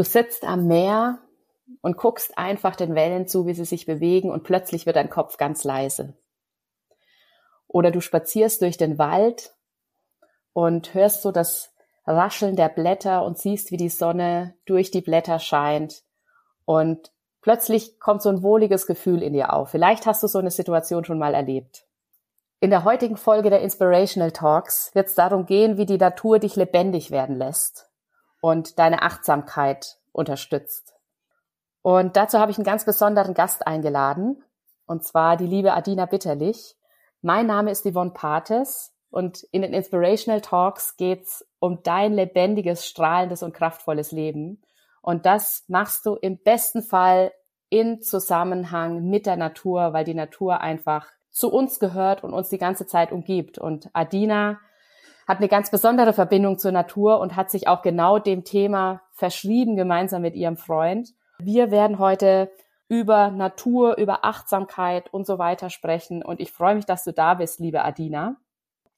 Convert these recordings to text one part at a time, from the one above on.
Du sitzt am Meer und guckst einfach den Wellen zu, wie sie sich bewegen und plötzlich wird dein Kopf ganz leise. Oder du spazierst durch den Wald und hörst so das Rascheln der Blätter und siehst, wie die Sonne durch die Blätter scheint und plötzlich kommt so ein wohliges Gefühl in dir auf. Vielleicht hast du so eine Situation schon mal erlebt. In der heutigen Folge der Inspirational Talks wird es darum gehen, wie die Natur dich lebendig werden lässt und deine Achtsamkeit unterstützt. Und dazu habe ich einen ganz besonderen Gast eingeladen, und zwar die liebe Adina Bitterlich. Mein Name ist Yvonne Pates und in den Inspirational Talks geht's um dein lebendiges, strahlendes und kraftvolles Leben. Und das machst du im besten Fall in Zusammenhang mit der Natur, weil die Natur einfach zu uns gehört und uns die ganze Zeit umgibt. Und Adina hat eine ganz besondere Verbindung zur Natur und hat sich auch genau dem Thema verschrieben, gemeinsam mit ihrem Freund. Wir werden heute über Natur, über Achtsamkeit und so weiter sprechen. Und ich freue mich, dass du da bist, liebe Adina.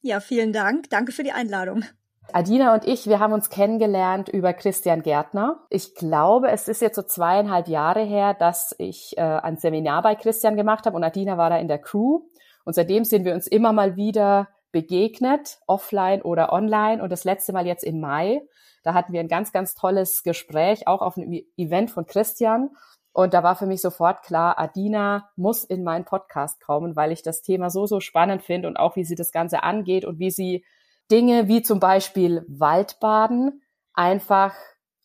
Ja, vielen Dank. Danke für die Einladung. Adina und ich, wir haben uns kennengelernt über Christian Gärtner. Ich glaube, es ist jetzt so zweieinhalb Jahre her, dass ich äh, ein Seminar bei Christian gemacht habe und Adina war da in der Crew. Und seitdem sind wir uns immer mal wieder begegnet, offline oder online. Und das letzte Mal jetzt im Mai, da hatten wir ein ganz, ganz tolles Gespräch, auch auf einem Event von Christian. Und da war für mich sofort klar, Adina muss in meinen Podcast kommen, weil ich das Thema so, so spannend finde und auch wie sie das Ganze angeht und wie sie Dinge wie zum Beispiel Waldbaden einfach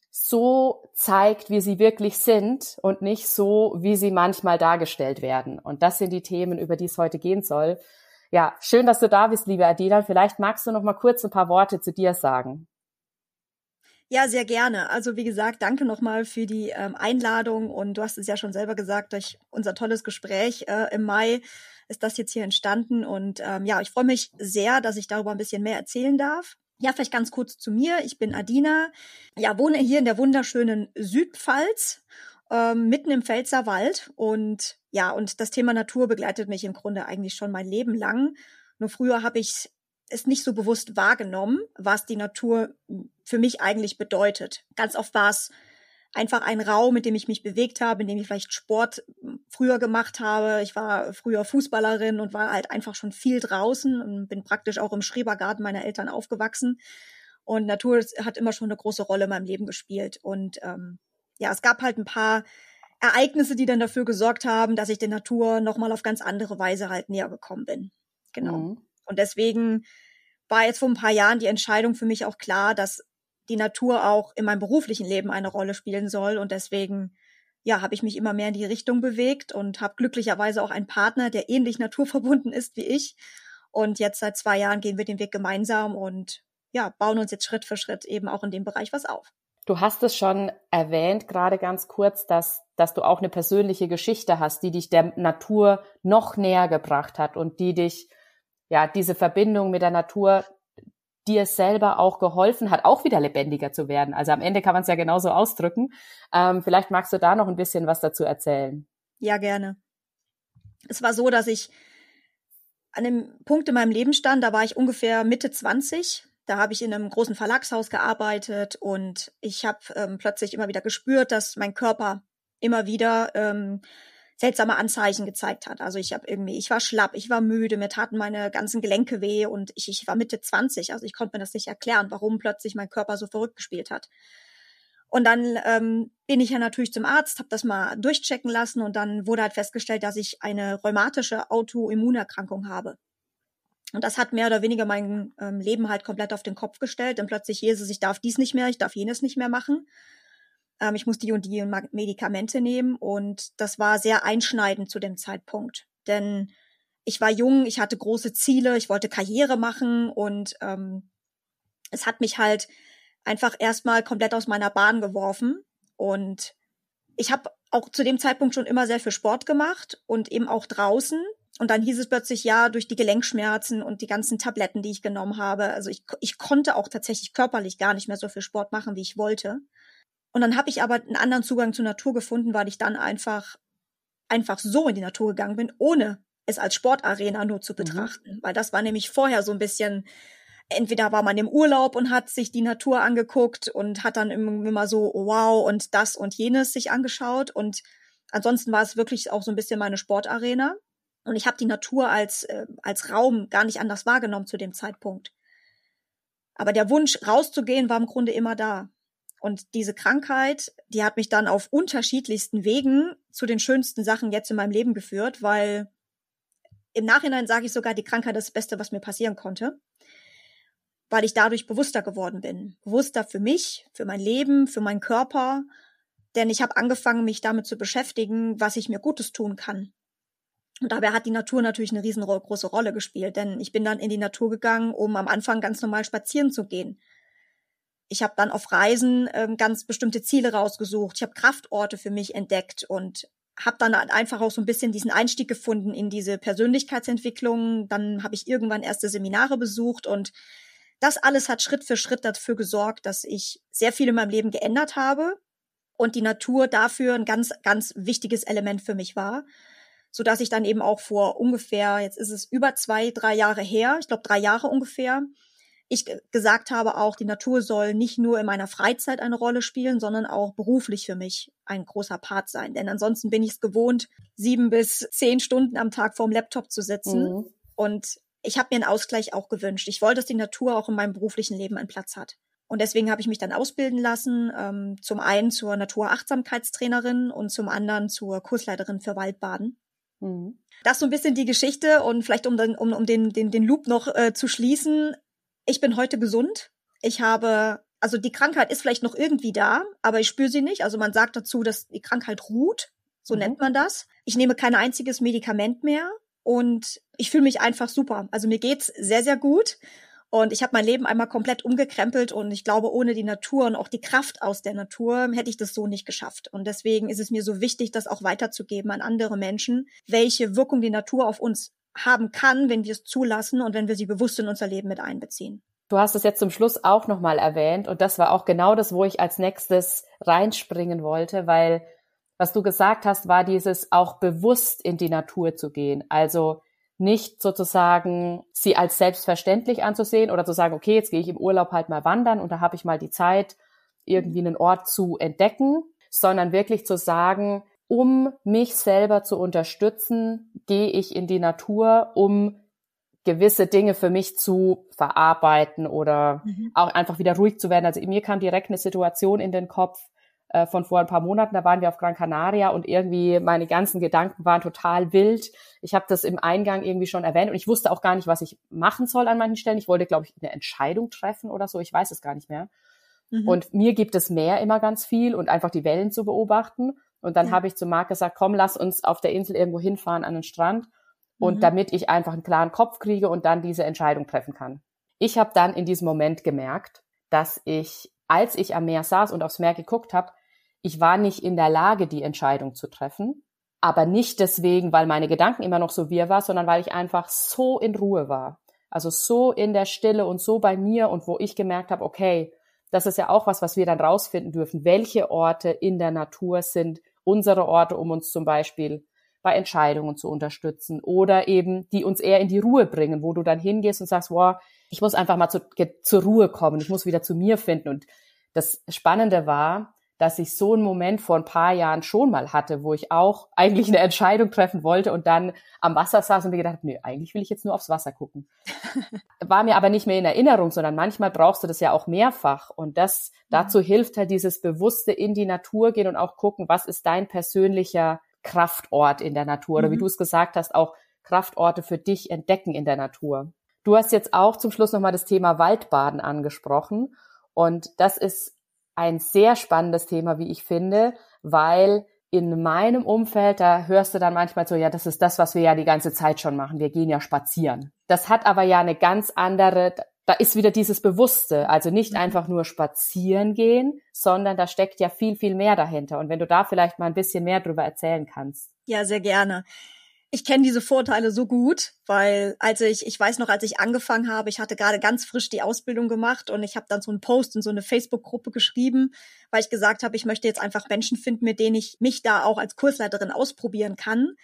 so zeigt, wie sie wirklich sind und nicht so, wie sie manchmal dargestellt werden. Und das sind die Themen, über die es heute gehen soll. Ja, schön, dass du da bist, liebe Adina. Vielleicht magst du noch mal kurz ein paar Worte zu dir sagen. Ja, sehr gerne. Also wie gesagt, danke nochmal für die ähm, Einladung und du hast es ja schon selber gesagt, durch unser tolles Gespräch äh, im Mai ist das jetzt hier entstanden und ähm, ja, ich freue mich sehr, dass ich darüber ein bisschen mehr erzählen darf. Ja, vielleicht ganz kurz zu mir. Ich bin Adina, ja, wohne hier in der wunderschönen Südpfalz, ähm, mitten im Pfälzerwald und ja, und das Thema Natur begleitet mich im Grunde eigentlich schon mein Leben lang. Nur früher habe ich es nicht so bewusst wahrgenommen, was die Natur für mich eigentlich bedeutet. Ganz oft war es einfach ein Raum, in dem ich mich bewegt habe, in dem ich vielleicht Sport früher gemacht habe. Ich war früher Fußballerin und war halt einfach schon viel draußen und bin praktisch auch im Schrebergarten meiner Eltern aufgewachsen. Und Natur hat immer schon eine große Rolle in meinem Leben gespielt. Und ähm, ja, es gab halt ein paar Ereignisse, die dann dafür gesorgt haben, dass ich der Natur nochmal auf ganz andere Weise halt näher gekommen bin. Genau. Mhm. Und deswegen war jetzt vor ein paar Jahren die Entscheidung für mich auch klar, dass die Natur auch in meinem beruflichen Leben eine Rolle spielen soll. Und deswegen, ja, habe ich mich immer mehr in die Richtung bewegt und habe glücklicherweise auch einen Partner, der ähnlich naturverbunden ist wie ich. Und jetzt seit zwei Jahren gehen wir den Weg gemeinsam und ja, bauen uns jetzt Schritt für Schritt eben auch in dem Bereich was auf. Du hast es schon erwähnt, gerade ganz kurz, dass, dass du auch eine persönliche Geschichte hast, die dich der Natur noch näher gebracht hat und die dich ja, diese Verbindung mit der Natur dir selber auch geholfen hat, auch wieder lebendiger zu werden. Also am Ende kann man es ja genauso ausdrücken. Ähm, vielleicht magst du da noch ein bisschen was dazu erzählen. Ja, gerne. Es war so, dass ich an einem Punkt in meinem Leben stand, da war ich ungefähr Mitte 20. Da habe ich in einem großen Verlagshaus gearbeitet und ich habe ähm, plötzlich immer wieder gespürt, dass mein Körper immer wieder ähm, seltsame Anzeichen gezeigt hat. Also ich habe irgendwie, ich war schlapp, ich war müde, mir taten meine ganzen Gelenke weh und ich, ich war Mitte 20, also ich konnte mir das nicht erklären, warum plötzlich mein Körper so verrückt gespielt hat. Und dann ähm, bin ich ja natürlich zum Arzt, habe das mal durchchecken lassen und dann wurde halt festgestellt, dass ich eine rheumatische Autoimmunerkrankung habe. Und das hat mehr oder weniger mein ähm, Leben halt komplett auf den Kopf gestellt. Denn plötzlich Jesus, ich darf dies nicht mehr, ich darf jenes nicht mehr machen ähm, ich muss die und die Medikamente nehmen und das war sehr einschneidend zu dem Zeitpunkt. Denn ich war jung, ich hatte große Ziele, ich wollte Karriere machen und ähm, es hat mich halt einfach erstmal komplett aus meiner Bahn geworfen. Und ich habe auch zu dem Zeitpunkt schon immer sehr viel Sport gemacht und eben auch draußen. Und dann hieß es plötzlich, ja, durch die Gelenkschmerzen und die ganzen Tabletten, die ich genommen habe. Also ich, ich konnte auch tatsächlich körperlich gar nicht mehr so viel Sport machen, wie ich wollte. Und dann habe ich aber einen anderen Zugang zur Natur gefunden, weil ich dann einfach einfach so in die Natur gegangen bin, ohne es als Sportarena nur zu mhm. betrachten. Mhm. Weil das war nämlich vorher so ein bisschen entweder war man im Urlaub und hat sich die Natur angeguckt und hat dann immer so oh, wow und das und jenes sich angeschaut und ansonsten war es wirklich auch so ein bisschen meine Sportarena und ich habe die Natur als äh, als Raum gar nicht anders wahrgenommen zu dem Zeitpunkt. Aber der Wunsch rauszugehen war im Grunde immer da. Und diese Krankheit, die hat mich dann auf unterschiedlichsten Wegen zu den schönsten Sachen jetzt in meinem Leben geführt, weil im Nachhinein sage ich sogar, die Krankheit ist das Beste, was mir passieren konnte weil ich dadurch bewusster geworden bin. Bewusster für mich, für mein Leben, für meinen Körper. Denn ich habe angefangen, mich damit zu beschäftigen, was ich mir Gutes tun kann. Und dabei hat die Natur natürlich eine riesengroße Rolle gespielt, denn ich bin dann in die Natur gegangen, um am Anfang ganz normal spazieren zu gehen. Ich habe dann auf Reisen ähm, ganz bestimmte Ziele rausgesucht. Ich habe Kraftorte für mich entdeckt und habe dann einfach auch so ein bisschen diesen Einstieg gefunden in diese Persönlichkeitsentwicklung. Dann habe ich irgendwann erste Seminare besucht und das alles hat Schritt für Schritt dafür gesorgt, dass ich sehr viel in meinem Leben geändert habe und die Natur dafür ein ganz, ganz wichtiges Element für mich war, so dass ich dann eben auch vor ungefähr, jetzt ist es über zwei, drei Jahre her, ich glaube drei Jahre ungefähr, ich gesagt habe auch, die Natur soll nicht nur in meiner Freizeit eine Rolle spielen, sondern auch beruflich für mich ein großer Part sein. Denn ansonsten bin ich es gewohnt, sieben bis zehn Stunden am Tag vorm Laptop zu sitzen. Mhm. Und ich habe mir einen Ausgleich auch gewünscht. Ich wollte, dass die Natur auch in meinem beruflichen Leben einen Platz hat. Und deswegen habe ich mich dann ausbilden lassen, ähm, zum einen zur Naturachtsamkeitstrainerin und zum anderen zur Kursleiterin für Waldbaden. Mhm. Das ist so ein bisschen die Geschichte und vielleicht um, den, um, um den, den, den Loop noch äh, zu schließen. Ich bin heute gesund. Ich habe, also die Krankheit ist vielleicht noch irgendwie da, aber ich spüre sie nicht. Also man sagt dazu, dass die Krankheit ruht. So mhm. nennt man das. Ich nehme kein einziges Medikament mehr und ich fühle mich einfach super. Also mir geht's sehr, sehr gut. Und ich habe mein Leben einmal komplett umgekrempelt und ich glaube, ohne die Natur und auch die Kraft aus der Natur hätte ich das so nicht geschafft. Und deswegen ist es mir so wichtig, das auch weiterzugeben an andere Menschen, welche Wirkung die Natur auf uns haben kann, wenn wir es zulassen und wenn wir sie bewusst in unser Leben mit einbeziehen. Du hast es jetzt zum Schluss auch nochmal erwähnt und das war auch genau das, wo ich als nächstes reinspringen wollte, weil was du gesagt hast, war dieses auch bewusst in die Natur zu gehen. Also nicht sozusagen sie als selbstverständlich anzusehen oder zu sagen, okay, jetzt gehe ich im Urlaub halt mal wandern und da habe ich mal die Zeit, irgendwie einen Ort zu entdecken, sondern wirklich zu sagen, um mich selber zu unterstützen, gehe ich in die Natur, um gewisse Dinge für mich zu verarbeiten oder mhm. auch einfach wieder ruhig zu werden. Also mir kam direkt eine Situation in den Kopf, äh, von vor ein paar Monaten. Da waren wir auf Gran Canaria und irgendwie meine ganzen Gedanken waren total wild. Ich habe das im Eingang irgendwie schon erwähnt und ich wusste auch gar nicht, was ich machen soll an manchen Stellen. Ich wollte, glaube ich, eine Entscheidung treffen oder so. Ich weiß es gar nicht mehr. Mhm. Und mir gibt es mehr immer ganz viel und einfach die Wellen zu beobachten. Und dann ja. habe ich zu Marc gesagt, komm, lass uns auf der Insel irgendwo hinfahren an den Strand. Und mhm. damit ich einfach einen klaren Kopf kriege und dann diese Entscheidung treffen kann. Ich habe dann in diesem Moment gemerkt, dass ich, als ich am Meer saß und aufs Meer geguckt habe, ich war nicht in der Lage, die Entscheidung zu treffen, aber nicht deswegen, weil meine Gedanken immer noch so wir war, sondern weil ich einfach so in Ruhe war. Also so in der Stille und so bei mir und wo ich gemerkt habe, okay, das ist ja auch was, was wir dann rausfinden dürfen. Welche Orte in der Natur sind unsere Orte, um uns zum Beispiel bei Entscheidungen zu unterstützen oder eben die uns eher in die Ruhe bringen, wo du dann hingehst und sagst, wow, ich muss einfach mal zu, zur Ruhe kommen, ich muss wieder zu mir finden. Und das Spannende war, dass ich so einen Moment vor ein paar Jahren schon mal hatte, wo ich auch eigentlich eine Entscheidung treffen wollte und dann am Wasser saß und mir gedacht, nee, eigentlich will ich jetzt nur aufs Wasser gucken. War mir aber nicht mehr in Erinnerung, sondern manchmal brauchst du das ja auch mehrfach und das dazu hilft halt dieses bewusste in die Natur gehen und auch gucken, was ist dein persönlicher Kraftort in der Natur oder wie mhm. du es gesagt hast, auch Kraftorte für dich entdecken in der Natur. Du hast jetzt auch zum Schluss nochmal das Thema Waldbaden angesprochen und das ist ein sehr spannendes Thema, wie ich finde, weil in meinem Umfeld, da hörst du dann manchmal so, ja, das ist das, was wir ja die ganze Zeit schon machen. Wir gehen ja spazieren. Das hat aber ja eine ganz andere, da ist wieder dieses Bewusste, also nicht mhm. einfach nur spazieren gehen, sondern da steckt ja viel, viel mehr dahinter. Und wenn du da vielleicht mal ein bisschen mehr drüber erzählen kannst. Ja, sehr gerne ich kenne diese Vorteile so gut, weil als ich, ich weiß noch, als ich angefangen habe, ich hatte gerade ganz frisch die Ausbildung gemacht und ich habe dann so einen Post in so eine Facebook-Gruppe geschrieben, weil ich gesagt habe, ich möchte jetzt einfach Menschen finden, mit denen ich mich da auch als Kursleiterin ausprobieren kann.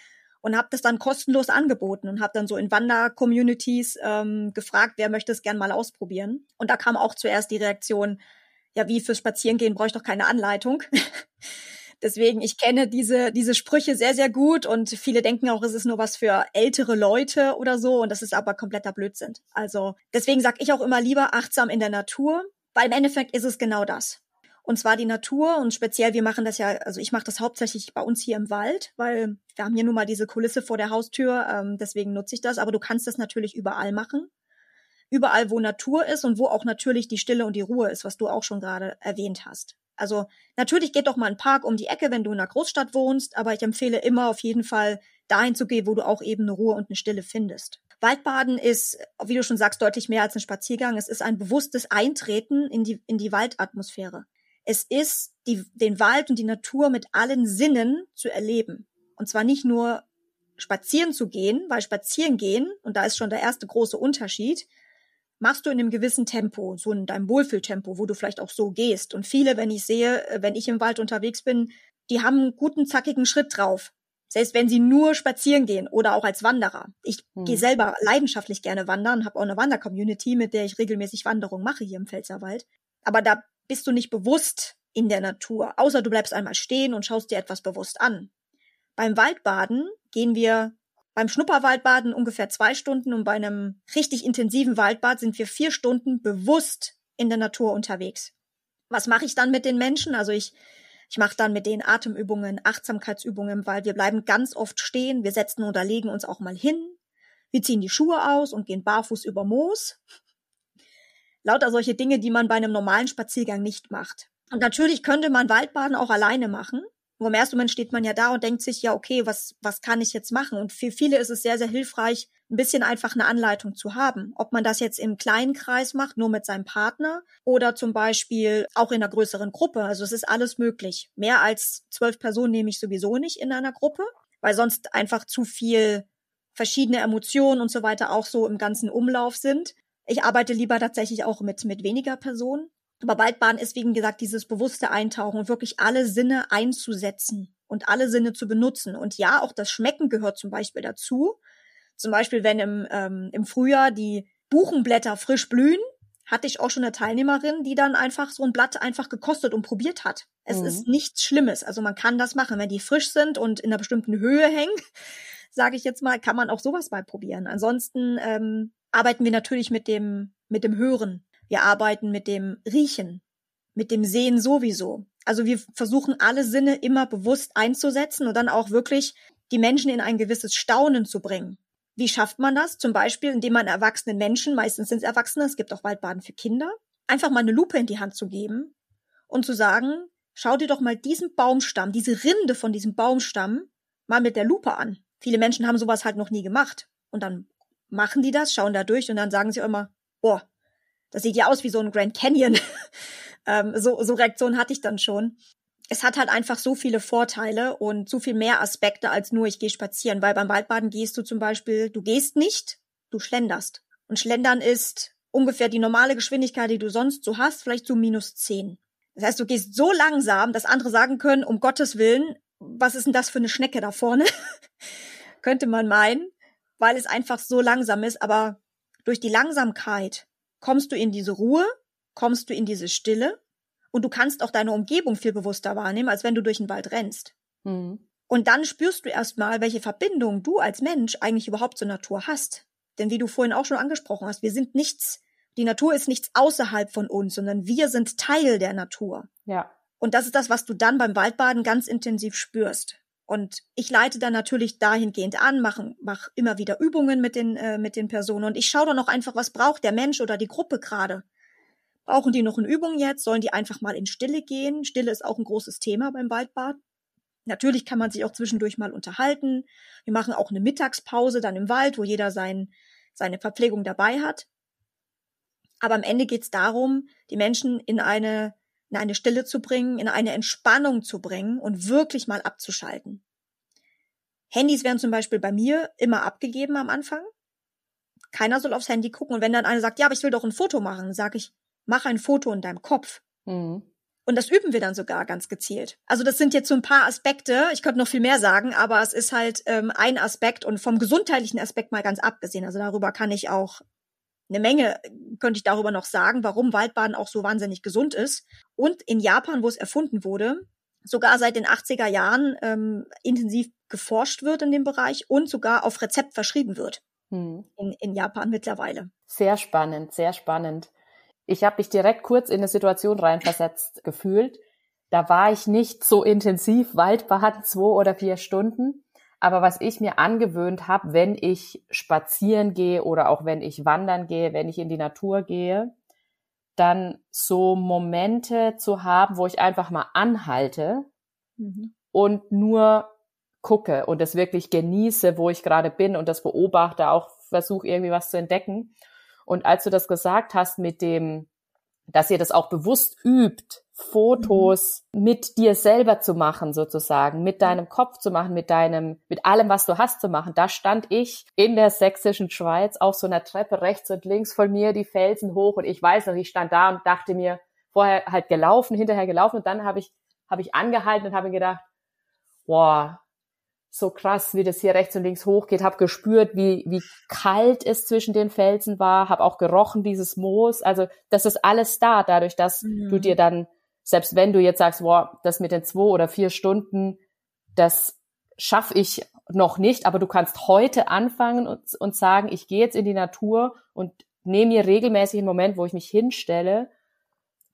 und habe das dann kostenlos angeboten und habe dann so in Wander-Communities ähm, gefragt, wer möchte es gern mal ausprobieren. Und da kam auch zuerst die Reaktion, ja, wie fürs Spazierengehen brauche ich doch keine Anleitung. Deswegen, ich kenne diese, diese Sprüche sehr, sehr gut und viele denken auch, es ist nur was für ältere Leute oder so und das ist aber kompletter Blödsinn. Also deswegen sage ich auch immer lieber achtsam in der Natur, weil im Endeffekt ist es genau das. Und zwar die Natur und speziell, wir machen das ja, also ich mache das hauptsächlich bei uns hier im Wald, weil wir haben hier nun mal diese Kulisse vor der Haustür, ähm, deswegen nutze ich das, aber du kannst das natürlich überall machen. Überall, wo Natur ist und wo auch natürlich die Stille und die Ruhe ist, was du auch schon gerade erwähnt hast. Also natürlich geht doch mal ein Park um die Ecke, wenn du in einer Großstadt wohnst, aber ich empfehle immer auf jeden Fall dahin zu gehen, wo du auch eben eine Ruhe und eine Stille findest. Waldbaden ist, wie du schon sagst, deutlich mehr als ein Spaziergang. Es ist ein bewusstes Eintreten in die, in die Waldatmosphäre. Es ist, die, den Wald und die Natur mit allen Sinnen zu erleben. Und zwar nicht nur spazieren zu gehen, weil spazieren gehen, und da ist schon der erste große Unterschied, machst du in einem gewissen Tempo, so in deinem Wohlfühltempo, wo du vielleicht auch so gehst. Und viele, wenn ich sehe, äh, wenn ich im Wald unterwegs bin, die haben einen guten, zackigen Schritt drauf. Selbst wenn sie nur spazieren gehen oder auch als Wanderer. Ich hm. gehe selber leidenschaftlich gerne wandern, habe auch eine Wandercommunity, mit der ich regelmäßig Wanderungen mache hier im Pfälzerwald. Aber da bist du nicht bewusst in der Natur, außer du bleibst einmal stehen und schaust dir etwas bewusst an. Beim Waldbaden gehen wir beim Schnupperwaldbaden ungefähr zwei Stunden und bei einem richtig intensiven Waldbad sind wir vier Stunden bewusst in der Natur unterwegs. Was mache ich dann mit den Menschen? Also ich, ich mache dann mit denen Atemübungen, Achtsamkeitsübungen, weil wir bleiben ganz oft stehen, wir setzen oder legen uns auch mal hin, wir ziehen die Schuhe aus und gehen barfuß über Moos. Lauter solche Dinge, die man bei einem normalen Spaziergang nicht macht. Und natürlich könnte man Waldbaden auch alleine machen. Nur im ersten Moment steht man ja da und denkt sich, ja, okay, was, was kann ich jetzt machen? Und für viele ist es sehr, sehr hilfreich, ein bisschen einfach eine Anleitung zu haben. Ob man das jetzt im kleinen Kreis macht, nur mit seinem Partner oder zum Beispiel auch in einer größeren Gruppe. Also es ist alles möglich. Mehr als zwölf Personen nehme ich sowieso nicht in einer Gruppe, weil sonst einfach zu viel verschiedene Emotionen und so weiter auch so im ganzen Umlauf sind. Ich arbeite lieber tatsächlich auch mit, mit weniger Personen. Aber Waldbaden ist, wie gesagt, dieses bewusste Eintauchen und wirklich alle Sinne einzusetzen und alle Sinne zu benutzen. Und ja, auch das Schmecken gehört zum Beispiel dazu. Zum Beispiel, wenn im, ähm, im Frühjahr die Buchenblätter frisch blühen, hatte ich auch schon eine Teilnehmerin, die dann einfach so ein Blatt einfach gekostet und probiert hat. Es mhm. ist nichts Schlimmes. Also man kann das machen, wenn die frisch sind und in einer bestimmten Höhe hängen, sage ich jetzt mal, kann man auch sowas mal probieren. Ansonsten ähm, arbeiten wir natürlich mit dem mit dem Hören. Wir arbeiten mit dem Riechen, mit dem Sehen sowieso. Also wir versuchen alle Sinne immer bewusst einzusetzen und dann auch wirklich die Menschen in ein gewisses Staunen zu bringen. Wie schafft man das? Zum Beispiel, indem man erwachsenen Menschen, meistens sind es Erwachsene, es gibt auch Waldbaden für Kinder, einfach mal eine Lupe in die Hand zu geben und zu sagen, schau dir doch mal diesen Baumstamm, diese Rinde von diesem Baumstamm mal mit der Lupe an. Viele Menschen haben sowas halt noch nie gemacht. Und dann machen die das, schauen da durch und dann sagen sie immer, boah, das sieht ja aus wie so ein Grand Canyon. ähm, so, so Reaktionen hatte ich dann schon. Es hat halt einfach so viele Vorteile und so viel mehr Aspekte als nur ich gehe spazieren, weil beim Waldbaden gehst du zum Beispiel, du gehst nicht, du schlenderst. Und Schlendern ist ungefähr die normale Geschwindigkeit, die du sonst so hast, vielleicht so minus zehn. Das heißt, du gehst so langsam, dass andere sagen können, um Gottes Willen, was ist denn das für eine Schnecke da vorne? Könnte man meinen, weil es einfach so langsam ist, aber durch die Langsamkeit kommst du in diese Ruhe, kommst du in diese Stille und du kannst auch deine Umgebung viel bewusster wahrnehmen, als wenn du durch den Wald rennst. Mhm. Und dann spürst du erstmal, welche Verbindung du als Mensch eigentlich überhaupt zur Natur hast. Denn wie du vorhin auch schon angesprochen hast, wir sind nichts, die Natur ist nichts außerhalb von uns, sondern wir sind Teil der Natur. Ja. Und das ist das, was du dann beim Waldbaden ganz intensiv spürst. Und ich leite dann natürlich dahingehend an, mache mach immer wieder Übungen mit den, äh, mit den Personen und ich schaue dann auch einfach, was braucht der Mensch oder die Gruppe gerade. Brauchen die noch eine Übung jetzt? Sollen die einfach mal in Stille gehen? Stille ist auch ein großes Thema beim Waldbad. Natürlich kann man sich auch zwischendurch mal unterhalten. Wir machen auch eine Mittagspause dann im Wald, wo jeder sein, seine Verpflegung dabei hat. Aber am Ende geht es darum, die Menschen in eine in eine Stille zu bringen, in eine Entspannung zu bringen und wirklich mal abzuschalten. Handys werden zum Beispiel bei mir immer abgegeben am Anfang. Keiner soll aufs Handy gucken. Und wenn dann einer sagt, ja, aber ich will doch ein Foto machen, sage ich, mach ein Foto in deinem Kopf. Mhm. Und das üben wir dann sogar ganz gezielt. Also das sind jetzt so ein paar Aspekte. Ich könnte noch viel mehr sagen, aber es ist halt ähm, ein Aspekt und vom gesundheitlichen Aspekt mal ganz abgesehen. Also darüber kann ich auch eine Menge, könnte ich darüber noch sagen, warum Waldbaden auch so wahnsinnig gesund ist. Und in Japan, wo es erfunden wurde, sogar seit den 80er Jahren ähm, intensiv geforscht wird in dem Bereich und sogar auf Rezept verschrieben wird hm. in, in Japan mittlerweile. Sehr spannend, sehr spannend. Ich habe mich direkt kurz in eine Situation reinversetzt gefühlt. Da war ich nicht so intensiv Waldbaden, zwei oder vier Stunden. Aber was ich mir angewöhnt habe, wenn ich spazieren gehe oder auch wenn ich wandern gehe, wenn ich in die Natur gehe, dann so Momente zu haben, wo ich einfach mal anhalte mhm. und nur gucke und es wirklich genieße, wo ich gerade bin und das beobachte, auch versuche irgendwie was zu entdecken. Und als du das gesagt hast mit dem, dass ihr das auch bewusst übt, Fotos mit dir selber zu machen, sozusagen, mit deinem Kopf zu machen, mit deinem, mit allem, was du hast zu machen. Da stand ich in der sächsischen Schweiz auf so einer Treppe rechts und links von mir die Felsen hoch und ich weiß noch, ich stand da und dachte mir, vorher halt gelaufen, hinterher gelaufen und dann habe ich, habe ich angehalten und habe mir gedacht, boah, so krass, wie das hier rechts und links hochgeht, habe gespürt, wie, wie kalt es zwischen den Felsen war, habe auch gerochen, dieses Moos. Also das ist alles da, dadurch, dass mhm. du dir dann, selbst wenn du jetzt sagst, boah, das mit den zwei oder vier Stunden, das schaffe ich noch nicht, aber du kannst heute anfangen und, und sagen, ich gehe jetzt in die Natur und nehme mir regelmäßig einen Moment, wo ich mich hinstelle,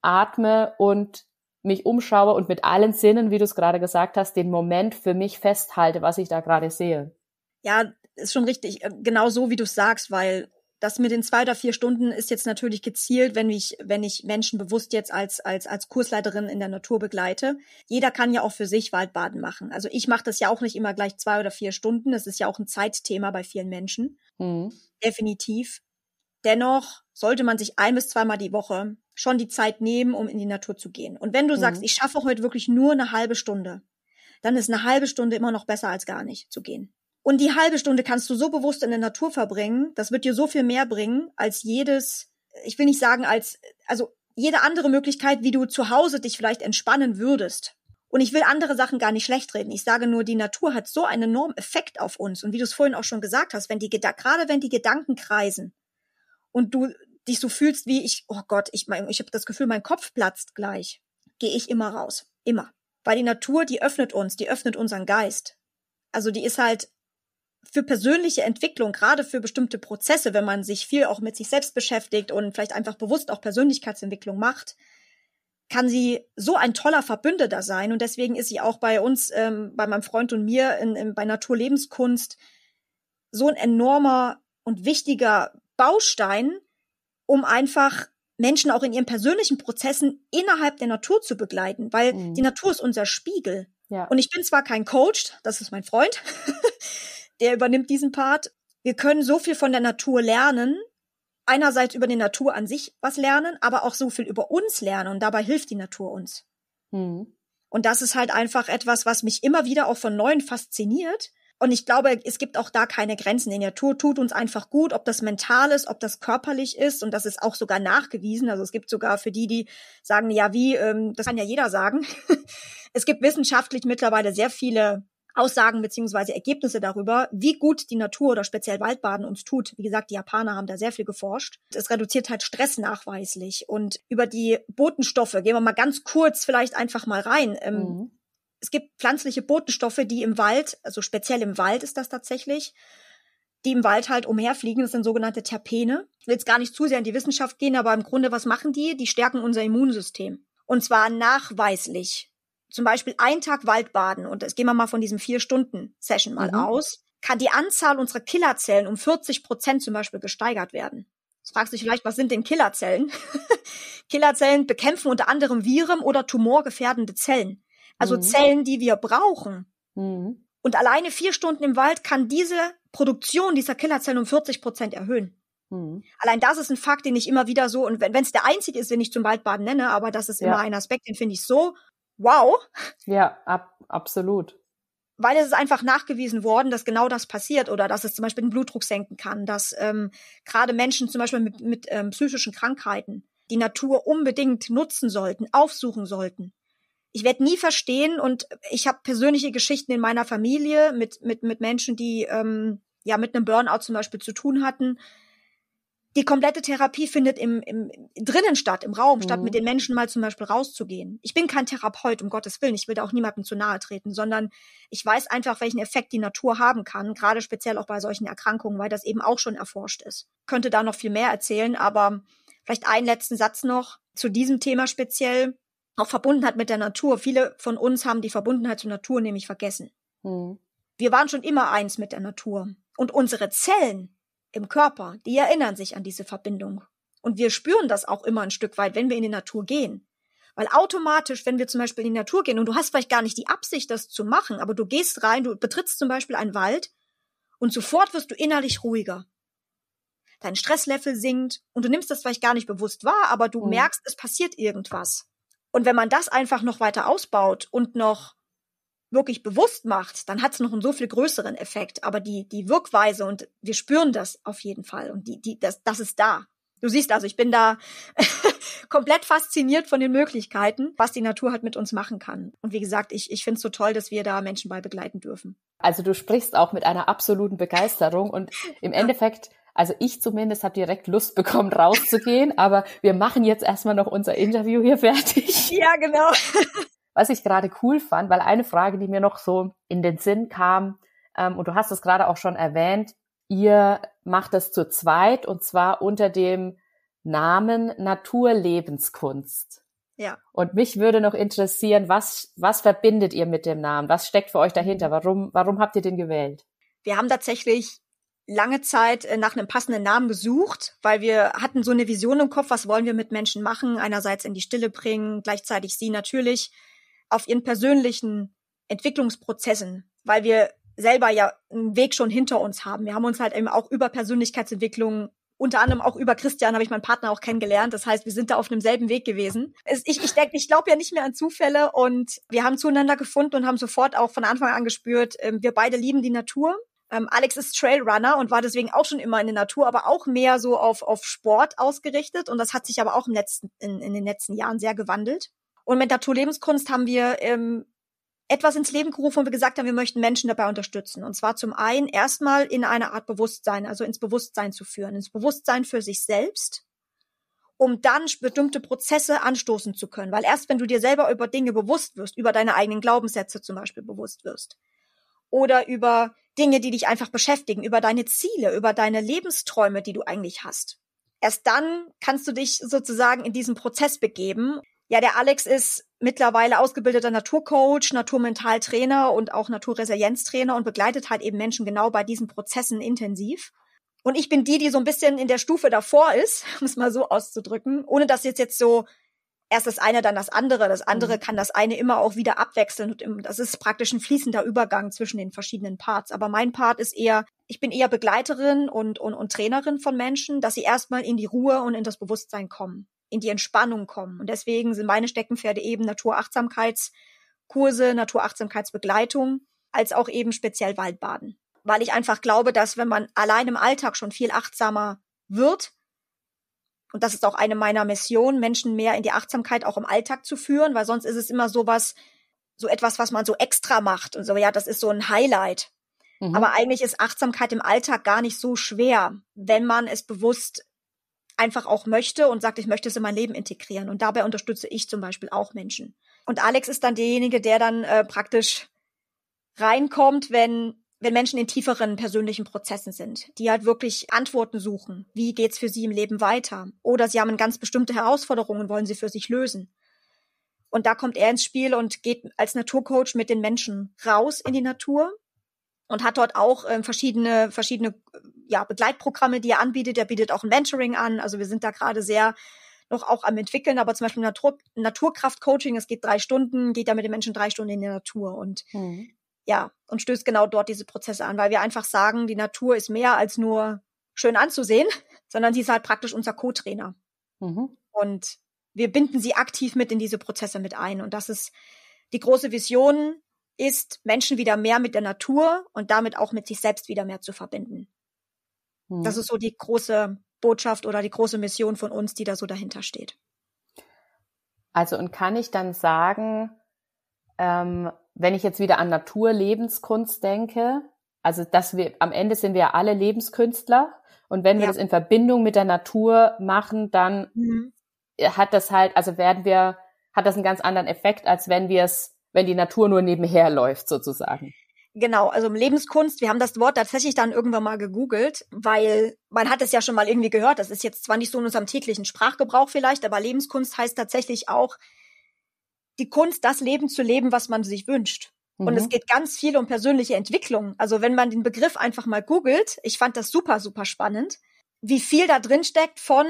atme und mich umschaue und mit allen Sinnen, wie du es gerade gesagt hast, den Moment für mich festhalte, was ich da gerade sehe. Ja, ist schon richtig. Äh, genau so, wie du es sagst, weil das mit den zwei oder vier Stunden ist jetzt natürlich gezielt, wenn ich, wenn ich Menschen bewusst jetzt als, als, als Kursleiterin in der Natur begleite. Jeder kann ja auch für sich Waldbaden machen. Also ich mache das ja auch nicht immer gleich zwei oder vier Stunden. Das ist ja auch ein Zeitthema bei vielen Menschen. Mhm. Definitiv. Dennoch sollte man sich ein bis zweimal die Woche schon die Zeit nehmen, um in die Natur zu gehen. Und wenn du mhm. sagst, ich schaffe heute wirklich nur eine halbe Stunde, dann ist eine halbe Stunde immer noch besser als gar nicht zu gehen. Und die halbe Stunde kannst du so bewusst in der Natur verbringen, das wird dir so viel mehr bringen als jedes, ich will nicht sagen als, also jede andere Möglichkeit, wie du zu Hause dich vielleicht entspannen würdest. Und ich will andere Sachen gar nicht schlecht reden. Ich sage nur, die Natur hat so einen enormen Effekt auf uns. Und wie du es vorhin auch schon gesagt hast, wenn die, gerade wenn die Gedanken kreisen und du dich so fühlst wie ich, oh Gott, ich mein, ich habe das Gefühl, mein Kopf platzt gleich, gehe ich immer raus. Immer. Weil die Natur, die öffnet uns, die öffnet unseren Geist. Also die ist halt für persönliche Entwicklung, gerade für bestimmte Prozesse, wenn man sich viel auch mit sich selbst beschäftigt und vielleicht einfach bewusst auch Persönlichkeitsentwicklung macht, kann sie so ein toller Verbündeter sein. Und deswegen ist sie auch bei uns, ähm, bei meinem Freund und mir in, in, bei Naturlebenskunst so ein enormer und wichtiger Baustein, um einfach Menschen auch in ihren persönlichen Prozessen innerhalb der Natur zu begleiten, weil mhm. die Natur ist unser Spiegel. Ja. Und ich bin zwar kein Coach, das ist mein Freund, der übernimmt diesen Part. Wir können so viel von der Natur lernen, einerseits über die Natur an sich was lernen, aber auch so viel über uns lernen und dabei hilft die Natur uns. Mhm. Und das ist halt einfach etwas, was mich immer wieder auch von Neuem fasziniert, und ich glaube, es gibt auch da keine Grenzen. Die Natur tut uns einfach gut, ob das mental ist, ob das körperlich ist. Und das ist auch sogar nachgewiesen. Also es gibt sogar für die, die sagen, ja, wie, ähm, das kann ja jeder sagen. es gibt wissenschaftlich mittlerweile sehr viele Aussagen beziehungsweise Ergebnisse darüber, wie gut die Natur oder speziell Waldbaden uns tut. Wie gesagt, die Japaner haben da sehr viel geforscht. Es reduziert halt Stress nachweislich. Und über die Botenstoffe gehen wir mal ganz kurz vielleicht einfach mal rein. Ähm, mhm es gibt pflanzliche Botenstoffe, die im Wald, also speziell im Wald ist das tatsächlich, die im Wald halt umherfliegen. Das sind sogenannte Terpene. Ich will jetzt gar nicht zu sehr in die Wissenschaft gehen, aber im Grunde, was machen die? Die stärken unser Immunsystem. Und zwar nachweislich. Zum Beispiel ein Tag Waldbaden, und jetzt gehen wir mal von diesem Vier-Stunden-Session mal mhm. aus, kann die Anzahl unserer Killerzellen um 40 Prozent zum Beispiel gesteigert werden. Jetzt fragst du dich vielleicht, was sind denn Killerzellen? Killerzellen bekämpfen unter anderem Viren oder tumorgefährdende Zellen. Also mhm. Zellen, die wir brauchen. Mhm. Und alleine vier Stunden im Wald kann diese Produktion dieser Killerzellen um 40 Prozent erhöhen. Mhm. Allein das ist ein Fakt, den ich immer wieder so, und wenn es der einzige ist, den ich zum Waldbaden nenne, aber das ist ja. immer ein Aspekt, den finde ich so wow. Ja, ab, absolut. Weil es ist einfach nachgewiesen worden, dass genau das passiert oder dass es zum Beispiel den Blutdruck senken kann, dass ähm, gerade Menschen zum Beispiel mit, mit ähm, psychischen Krankheiten, die Natur unbedingt nutzen sollten, aufsuchen sollten. Ich werde nie verstehen und ich habe persönliche Geschichten in meiner Familie mit mit mit Menschen, die ähm, ja mit einem Burnout zum Beispiel zu tun hatten, die komplette Therapie findet im, im drinnen statt, im Raum, mhm. statt mit den Menschen mal zum Beispiel rauszugehen. Ich bin kein Therapeut, um Gottes Willen. Ich will da auch niemandem zu nahe treten, sondern ich weiß einfach, welchen Effekt die Natur haben kann, gerade speziell auch bei solchen Erkrankungen, weil das eben auch schon erforscht ist. Könnte da noch viel mehr erzählen, aber vielleicht einen letzten Satz noch zu diesem Thema speziell. Auch Verbundenheit mit der Natur. Viele von uns haben die Verbundenheit zur Natur nämlich vergessen. Mhm. Wir waren schon immer eins mit der Natur. Und unsere Zellen, im Körper, die erinnern sich an diese Verbindung. Und wir spüren das auch immer ein Stück weit, wenn wir in die Natur gehen. Weil automatisch, wenn wir zum Beispiel in die Natur gehen und du hast vielleicht gar nicht die Absicht, das zu machen, aber du gehst rein, du betrittst zum Beispiel einen Wald und sofort wirst du innerlich ruhiger. Dein Stresslevel sinkt und du nimmst das vielleicht gar nicht bewusst wahr, aber du mhm. merkst, es passiert irgendwas. Und wenn man das einfach noch weiter ausbaut und noch wirklich bewusst macht, dann hat es noch einen so viel größeren Effekt. Aber die, die Wirkweise und wir spüren das auf jeden Fall und die, die, das, das ist da. Du siehst also, ich bin da komplett fasziniert von den Möglichkeiten, was die Natur halt mit uns machen kann. Und wie gesagt, ich, ich finde es so toll, dass wir da Menschen bei begleiten dürfen. Also du sprichst auch mit einer absoluten Begeisterung und im Endeffekt also ich zumindest habe direkt Lust bekommen, rauszugehen, aber wir machen jetzt erstmal noch unser Interview hier fertig. Ja, genau. Was ich gerade cool fand, weil eine Frage, die mir noch so in den Sinn kam, ähm, und du hast es gerade auch schon erwähnt, ihr macht das zu zweit und zwar unter dem Namen Naturlebenskunst. Ja. Und mich würde noch interessieren, was, was verbindet ihr mit dem Namen? Was steckt für euch dahinter? Mhm. Warum, warum habt ihr den gewählt? Wir haben tatsächlich lange Zeit äh, nach einem passenden Namen gesucht, weil wir hatten so eine Vision im Kopf, was wollen wir mit Menschen machen? Einerseits in die Stille bringen, gleichzeitig sie natürlich auf ihren persönlichen Entwicklungsprozessen, weil wir selber ja einen Weg schon hinter uns haben. Wir haben uns halt eben auch über Persönlichkeitsentwicklung unter anderem auch über Christian habe ich meinen Partner auch kennengelernt. Das heißt, wir sind da auf einem selben Weg gewesen. Ich, ich denke, ich glaube ja nicht mehr an Zufälle und wir haben zueinander gefunden und haben sofort auch von Anfang an gespürt, ähm, wir beide lieben die Natur. Ähm, Alex ist Trailrunner und war deswegen auch schon immer in der Natur, aber auch mehr so auf, auf Sport ausgerichtet. Und das hat sich aber auch im letzten, in, in den letzten Jahren sehr gewandelt. Und mit Naturlebenskunst haben wir ähm, etwas ins Leben gerufen, wo wir gesagt haben, wir möchten Menschen dabei unterstützen. Und zwar zum einen erstmal in eine Art Bewusstsein, also ins Bewusstsein zu führen, ins Bewusstsein für sich selbst, um dann bestimmte Prozesse anstoßen zu können. Weil erst wenn du dir selber über Dinge bewusst wirst, über deine eigenen Glaubenssätze zum Beispiel bewusst wirst, oder über Dinge, die dich einfach beschäftigen, über deine Ziele, über deine Lebensträume, die du eigentlich hast. Erst dann kannst du dich sozusagen in diesen Prozess begeben, ja, der Alex ist mittlerweile ausgebildeter Naturcoach, Naturmentaltrainer und auch Naturresilienztrainer und begleitet halt eben Menschen genau bei diesen Prozessen intensiv. Und ich bin die, die so ein bisschen in der Stufe davor ist, um es mal so auszudrücken, ohne dass jetzt jetzt so erst das eine, dann das andere. Das andere mhm. kann das eine immer auch wieder abwechseln. Und das ist praktisch ein fließender Übergang zwischen den verschiedenen Parts. Aber mein Part ist eher, ich bin eher Begleiterin und, und, und Trainerin von Menschen, dass sie erstmal in die Ruhe und in das Bewusstsein kommen in die Entspannung kommen. Und deswegen sind meine Steckenpferde eben Naturachtsamkeitskurse, Naturachtsamkeitsbegleitung, als auch eben speziell Waldbaden. Weil ich einfach glaube, dass wenn man allein im Alltag schon viel achtsamer wird, und das ist auch eine meiner Missionen, Menschen mehr in die Achtsamkeit auch im Alltag zu führen, weil sonst ist es immer sowas, so etwas, was man so extra macht und so, ja, das ist so ein Highlight. Mhm. Aber eigentlich ist Achtsamkeit im Alltag gar nicht so schwer, wenn man es bewusst einfach auch möchte und sagt, ich möchte es in mein Leben integrieren. Und dabei unterstütze ich zum Beispiel auch Menschen. Und Alex ist dann derjenige, der dann äh, praktisch reinkommt, wenn wenn Menschen in tieferen persönlichen Prozessen sind, die halt wirklich Antworten suchen. Wie geht's für sie im Leben weiter? Oder sie haben ganz bestimmte Herausforderungen, wollen sie für sich lösen. Und da kommt er ins Spiel und geht als Naturcoach mit den Menschen raus in die Natur und hat dort auch äh, verschiedene, verschiedene ja, Begleitprogramme, die er anbietet. Er bietet auch ein Mentoring an. Also wir sind da gerade sehr noch auch am entwickeln, aber zum Beispiel Natur, Naturkraft-Coaching, es geht drei Stunden, geht da mit den Menschen drei Stunden in die Natur und mhm. ja, und stößt genau dort diese Prozesse an, weil wir einfach sagen, die Natur ist mehr als nur schön anzusehen, sondern sie ist halt praktisch unser Co-Trainer. Mhm. Und wir binden sie aktiv mit in diese Prozesse mit ein. Und das ist die große Vision, ist, Menschen wieder mehr mit der Natur und damit auch mit sich selbst wieder mehr zu verbinden. Mhm. Das ist so die große Botschaft oder die große Mission von uns, die da so dahinter steht. Also und kann ich dann sagen, ähm, wenn ich jetzt wieder an Naturlebenskunst denke, also dass wir am Ende sind wir alle Lebenskünstler und wenn wir ja. das in Verbindung mit der Natur machen, dann mhm. hat das halt, also werden wir, hat das einen ganz anderen Effekt, als wenn wir es, wenn die Natur nur nebenher läuft sozusagen. Genau, also Lebenskunst, wir haben das Wort tatsächlich dann irgendwann mal gegoogelt, weil man hat es ja schon mal irgendwie gehört, das ist jetzt zwar nicht so in unserem täglichen Sprachgebrauch vielleicht, aber Lebenskunst heißt tatsächlich auch die Kunst, das Leben zu leben, was man sich wünscht. Mhm. Und es mhm. geht ganz viel um persönliche Entwicklung. Also wenn man den Begriff einfach mal googelt, ich fand das super, super spannend, wie viel da drin steckt von,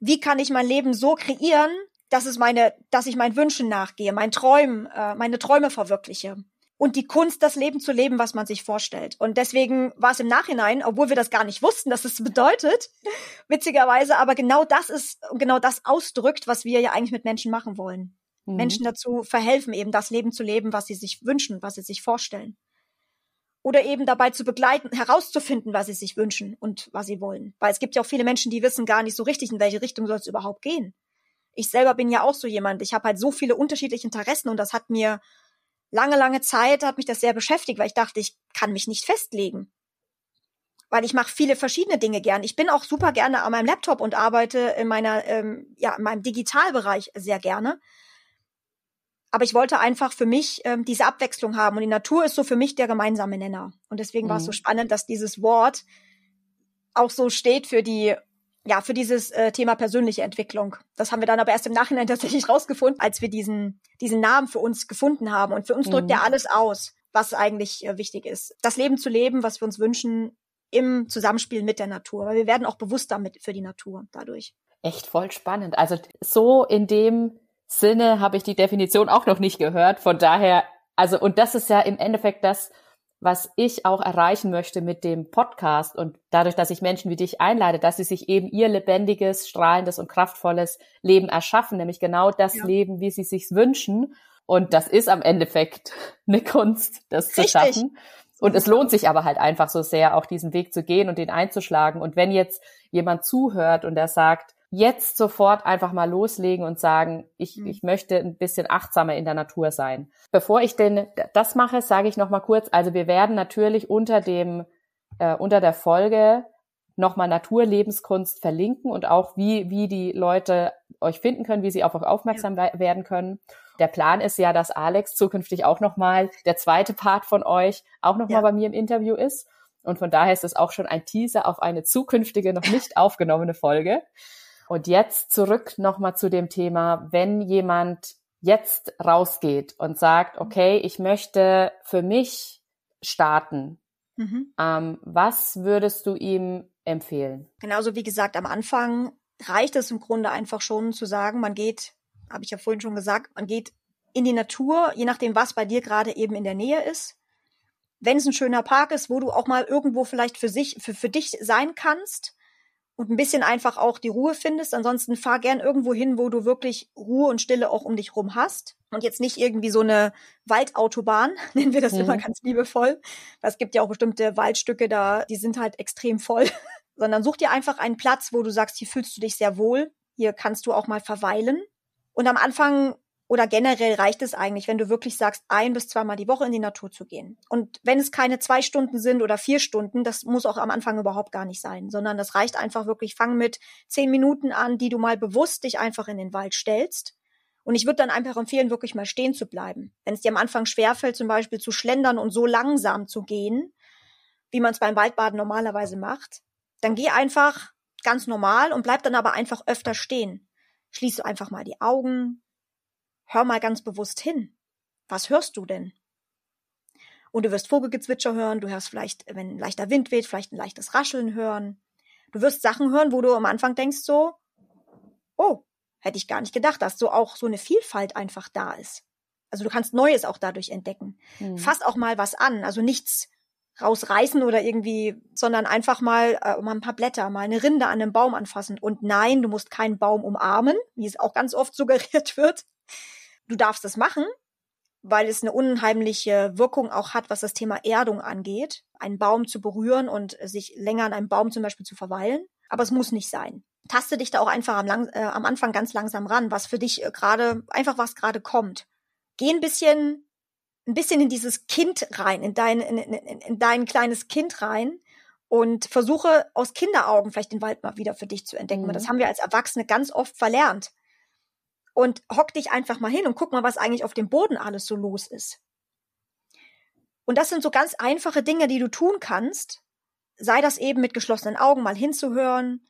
wie kann ich mein Leben so kreieren, dass es meine, dass ich meinen Wünschen nachgehe, meinen Träumen, äh, meine Träume verwirkliche und die Kunst, das Leben zu leben, was man sich vorstellt. Und deswegen war es im Nachhinein, obwohl wir das gar nicht wussten, dass es bedeutet, witzigerweise, aber genau das ist, genau das ausdrückt, was wir ja eigentlich mit Menschen machen wollen. Mhm. Menschen dazu verhelfen, eben das Leben zu leben, was sie sich wünschen, was sie sich vorstellen. Oder eben dabei zu begleiten, herauszufinden, was sie sich wünschen und was sie wollen. Weil es gibt ja auch viele Menschen, die wissen gar nicht so richtig, in welche Richtung soll es überhaupt gehen. Ich selber bin ja auch so jemand. Ich habe halt so viele unterschiedliche Interessen und das hat mir lange, lange Zeit hat mich das sehr beschäftigt, weil ich dachte, ich kann mich nicht festlegen. Weil ich mache viele verschiedene Dinge gern. Ich bin auch super gerne an meinem Laptop und arbeite in meiner, ähm, ja, in meinem Digitalbereich sehr gerne. Aber ich wollte einfach für mich ähm, diese Abwechslung haben. Und die Natur ist so für mich der gemeinsame Nenner. Und deswegen mhm. war es so spannend, dass dieses Wort auch so steht für die ja, für dieses äh, Thema persönliche Entwicklung. Das haben wir dann aber erst im Nachhinein tatsächlich rausgefunden, als wir diesen, diesen Namen für uns gefunden haben. Und für uns mhm. drückt er alles aus, was eigentlich äh, wichtig ist. Das Leben zu leben, was wir uns wünschen, im Zusammenspiel mit der Natur. Weil wir werden auch bewusster mit für die Natur dadurch. Echt voll spannend. Also so in dem Sinne habe ich die Definition auch noch nicht gehört. Von daher, also, und das ist ja im Endeffekt das, was ich auch erreichen möchte mit dem Podcast und dadurch, dass ich Menschen wie dich einlade, dass sie sich eben ihr lebendiges, strahlendes und kraftvolles Leben erschaffen, nämlich genau das ja. Leben, wie sie sich wünschen. Und das ist am Endeffekt eine Kunst, das Richtig. zu schaffen. Und es lohnt sich aber halt einfach so sehr, auch diesen Weg zu gehen und den einzuschlagen. Und wenn jetzt jemand zuhört und er sagt, jetzt sofort einfach mal loslegen und sagen, ich, mhm. ich möchte ein bisschen achtsamer in der Natur sein. Bevor ich denn das mache, sage ich noch mal kurz, also wir werden natürlich unter dem, äh, unter der Folge nochmal Naturlebenskunst verlinken und auch wie, wie die Leute euch finden können, wie sie auf euch aufmerksam ja. werden können. Der Plan ist ja, dass Alex zukünftig auch nochmal der zweite Part von euch auch nochmal ja. bei mir im Interview ist. Und von daher ist es auch schon ein Teaser auf eine zukünftige, noch nicht aufgenommene Folge. Und jetzt zurück nochmal zu dem Thema, wenn jemand jetzt rausgeht und sagt, mhm. okay, ich möchte für mich starten, mhm. ähm, was würdest du ihm empfehlen? Genauso wie gesagt, am Anfang reicht es im Grunde einfach schon zu sagen, man geht, habe ich ja vorhin schon gesagt, man geht in die Natur, je nachdem, was bei dir gerade eben in der Nähe ist. Wenn es ein schöner Park ist, wo du auch mal irgendwo vielleicht für sich, für, für dich sein kannst, und ein bisschen einfach auch die Ruhe findest. Ansonsten fahr gern irgendwo hin, wo du wirklich Ruhe und Stille auch um dich rum hast. Und jetzt nicht irgendwie so eine Waldautobahn, nennen wir das mhm. immer ganz liebevoll. Es gibt ja auch bestimmte Waldstücke da, die sind halt extrem voll. Sondern such dir einfach einen Platz, wo du sagst, hier fühlst du dich sehr wohl. Hier kannst du auch mal verweilen. Und am Anfang oder generell reicht es eigentlich, wenn du wirklich sagst, ein bis zweimal die Woche in die Natur zu gehen. Und wenn es keine zwei Stunden sind oder vier Stunden, das muss auch am Anfang überhaupt gar nicht sein, sondern das reicht einfach wirklich, fang mit zehn Minuten an, die du mal bewusst dich einfach in den Wald stellst. Und ich würde dann einfach empfehlen, wirklich mal stehen zu bleiben. Wenn es dir am Anfang schwerfällt, zum Beispiel zu schlendern und so langsam zu gehen, wie man es beim Waldbaden normalerweise macht, dann geh einfach ganz normal und bleib dann aber einfach öfter stehen. Schließ einfach mal die Augen, hör mal ganz bewusst hin. Was hörst du denn? Und du wirst Vogelgezwitscher hören, du hörst vielleicht, wenn ein leichter Wind weht, vielleicht ein leichtes Rascheln hören. Du wirst Sachen hören, wo du am Anfang denkst so, oh, hätte ich gar nicht gedacht, dass so auch so eine Vielfalt einfach da ist. Also du kannst Neues auch dadurch entdecken. Mhm. Fass auch mal was an, also nichts rausreißen oder irgendwie, sondern einfach mal, äh, mal ein paar Blätter, mal eine Rinde an einem Baum anfassen. Und nein, du musst keinen Baum umarmen, wie es auch ganz oft suggeriert wird. Du darfst es machen, weil es eine unheimliche Wirkung auch hat, was das Thema Erdung angeht, einen Baum zu berühren und sich länger an einem Baum zum Beispiel zu verweilen. Aber es muss nicht sein. Taste dich da auch einfach am, lang, äh, am Anfang ganz langsam ran, was für dich äh, gerade, einfach was gerade kommt. Geh ein bisschen, ein bisschen in dieses Kind rein, in dein, in, in, in dein kleines Kind rein und versuche aus Kinderaugen vielleicht den Wald mal wieder für dich zu entdecken. Mhm. Das haben wir als Erwachsene ganz oft verlernt. Und hock dich einfach mal hin und guck mal, was eigentlich auf dem Boden alles so los ist. Und das sind so ganz einfache Dinge, die du tun kannst. Sei das eben mit geschlossenen Augen mal hinzuhören,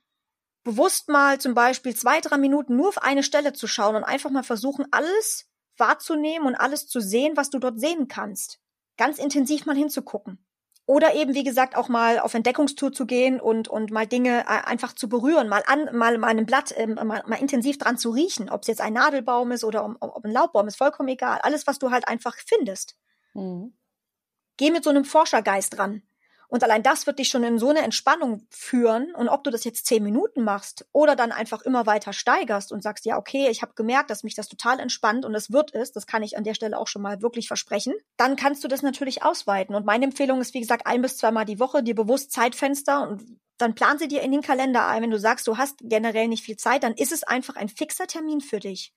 bewusst mal zum Beispiel zwei, drei Minuten nur auf eine Stelle zu schauen und einfach mal versuchen, alles wahrzunehmen und alles zu sehen, was du dort sehen kannst. Ganz intensiv mal hinzugucken. Oder eben, wie gesagt, auch mal auf Entdeckungstour zu gehen und, und mal Dinge äh, einfach zu berühren, mal an, mal, mal ein Blatt, ähm, mal, mal intensiv dran zu riechen. Ob es jetzt ein Nadelbaum ist oder ob, ob ein Laubbaum ist, vollkommen egal. Alles, was du halt einfach findest. Mhm. Geh mit so einem Forschergeist dran. Und allein das wird dich schon in so eine Entspannung führen. Und ob du das jetzt zehn Minuten machst oder dann einfach immer weiter steigerst und sagst, ja, okay, ich habe gemerkt, dass mich das total entspannt und es wird es, das kann ich an der Stelle auch schon mal wirklich versprechen, dann kannst du das natürlich ausweiten. Und meine Empfehlung ist, wie gesagt, ein bis zweimal die Woche, dir bewusst Zeitfenster und dann plan sie dir in den Kalender ein. Wenn du sagst, du hast generell nicht viel Zeit, dann ist es einfach ein fixer Termin für dich.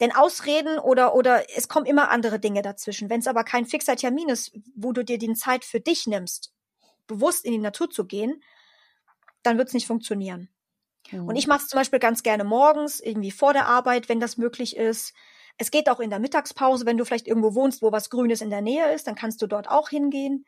Denn Ausreden oder, oder es kommen immer andere Dinge dazwischen. Wenn es aber kein fixer Termin ist, wo du dir die Zeit für dich nimmst, bewusst in die Natur zu gehen, dann wird es nicht funktionieren. Mhm. Und ich mache es zum Beispiel ganz gerne morgens, irgendwie vor der Arbeit, wenn das möglich ist. Es geht auch in der Mittagspause, wenn du vielleicht irgendwo wohnst, wo was Grünes in der Nähe ist, dann kannst du dort auch hingehen.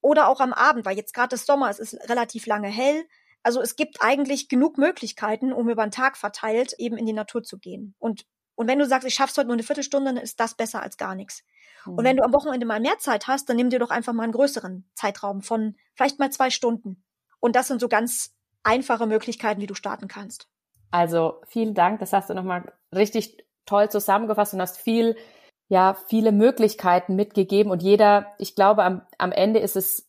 Oder auch am Abend, weil jetzt gerade ist Sommer, es ist relativ lange hell. Also es gibt eigentlich genug Möglichkeiten, um über den Tag verteilt eben in die Natur zu gehen. Und, und wenn du sagst, ich schaff's heute nur eine Viertelstunde, dann ist das besser als gar nichts. Mhm. Und wenn du am Wochenende mal mehr Zeit hast, dann nimm dir doch einfach mal einen größeren Zeitraum von vielleicht mal zwei Stunden. Und das sind so ganz einfache Möglichkeiten, wie du starten kannst. Also vielen Dank, das hast du nochmal richtig toll zusammengefasst und hast viel, ja, viele Möglichkeiten mitgegeben. Und jeder, ich glaube, am, am Ende ist es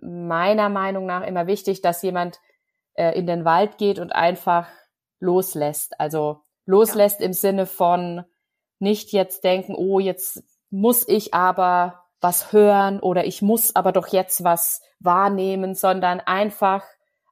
meiner Meinung nach immer wichtig, dass jemand äh, in den Wald geht und einfach loslässt. Also loslässt ja. im Sinne von nicht jetzt denken, oh, jetzt muss ich aber was hören oder ich muss aber doch jetzt was wahrnehmen, sondern einfach,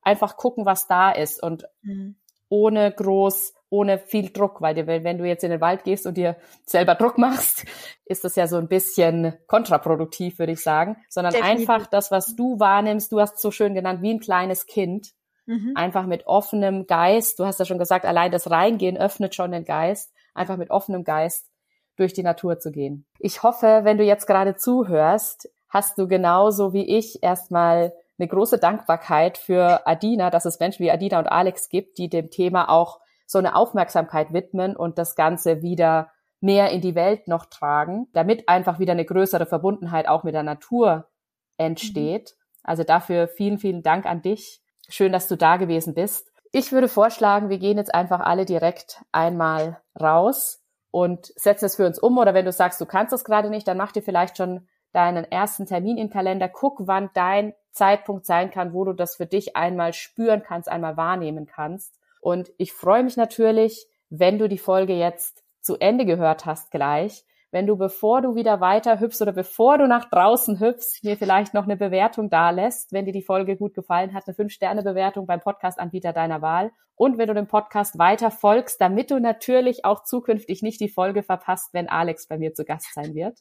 einfach gucken, was da ist und mhm. ohne groß, ohne viel Druck, weil dir, wenn du jetzt in den Wald gehst und dir selber Druck machst, ist das ja so ein bisschen kontraproduktiv, würde ich sagen, sondern Definitiv. einfach das, was du wahrnimmst, du hast es so schön genannt, wie ein kleines Kind, mhm. einfach mit offenem Geist, du hast ja schon gesagt, allein das Reingehen öffnet schon den Geist, einfach mit offenem Geist durch die Natur zu gehen. Ich hoffe, wenn du jetzt gerade zuhörst, hast du genauso wie ich erstmal eine große Dankbarkeit für Adina, dass es Menschen wie Adina und Alex gibt, die dem Thema auch so eine Aufmerksamkeit widmen und das Ganze wieder mehr in die Welt noch tragen, damit einfach wieder eine größere Verbundenheit auch mit der Natur entsteht. Mhm. Also dafür vielen, vielen Dank an dich. Schön, dass du da gewesen bist. Ich würde vorschlagen, wir gehen jetzt einfach alle direkt einmal raus und setz es für uns um. Oder wenn du sagst, du kannst das gerade nicht, dann mach dir vielleicht schon deinen ersten Termin im Kalender. Guck, wann dein Zeitpunkt sein kann, wo du das für dich einmal spüren kannst, einmal wahrnehmen kannst. Und ich freue mich natürlich, wenn du die Folge jetzt zu Ende gehört hast gleich, wenn du, bevor du wieder weiter hüpfst oder bevor du nach draußen hüpfst, mir vielleicht noch eine Bewertung da lässt, wenn dir die Folge gut gefallen hat, eine 5-Sterne-Bewertung beim Podcast-Anbieter deiner Wahl. Und wenn du dem Podcast weiter folgst, damit du natürlich auch zukünftig nicht die Folge verpasst, wenn Alex bei mir zu Gast sein wird.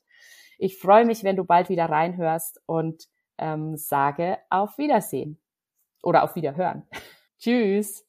Ich freue mich, wenn du bald wieder reinhörst und ähm, sage auf Wiedersehen oder auf Wiederhören. Tschüss.